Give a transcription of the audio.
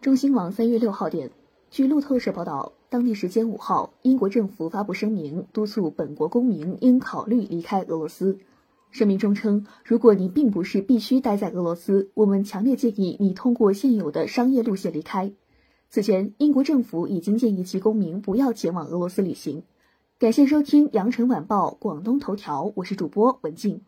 中新网三月六号电据路透社报道当地时间五号英国政府发布声明督促本国公民应考虑离开俄罗斯。声明中称如果你并不是必须待在俄罗斯我们强烈建议你通过现有的商业路线离开。此前英国政府已经建议其公民不要前往俄罗斯旅行。感谢收听羊城晚报广东头条我是主播文静。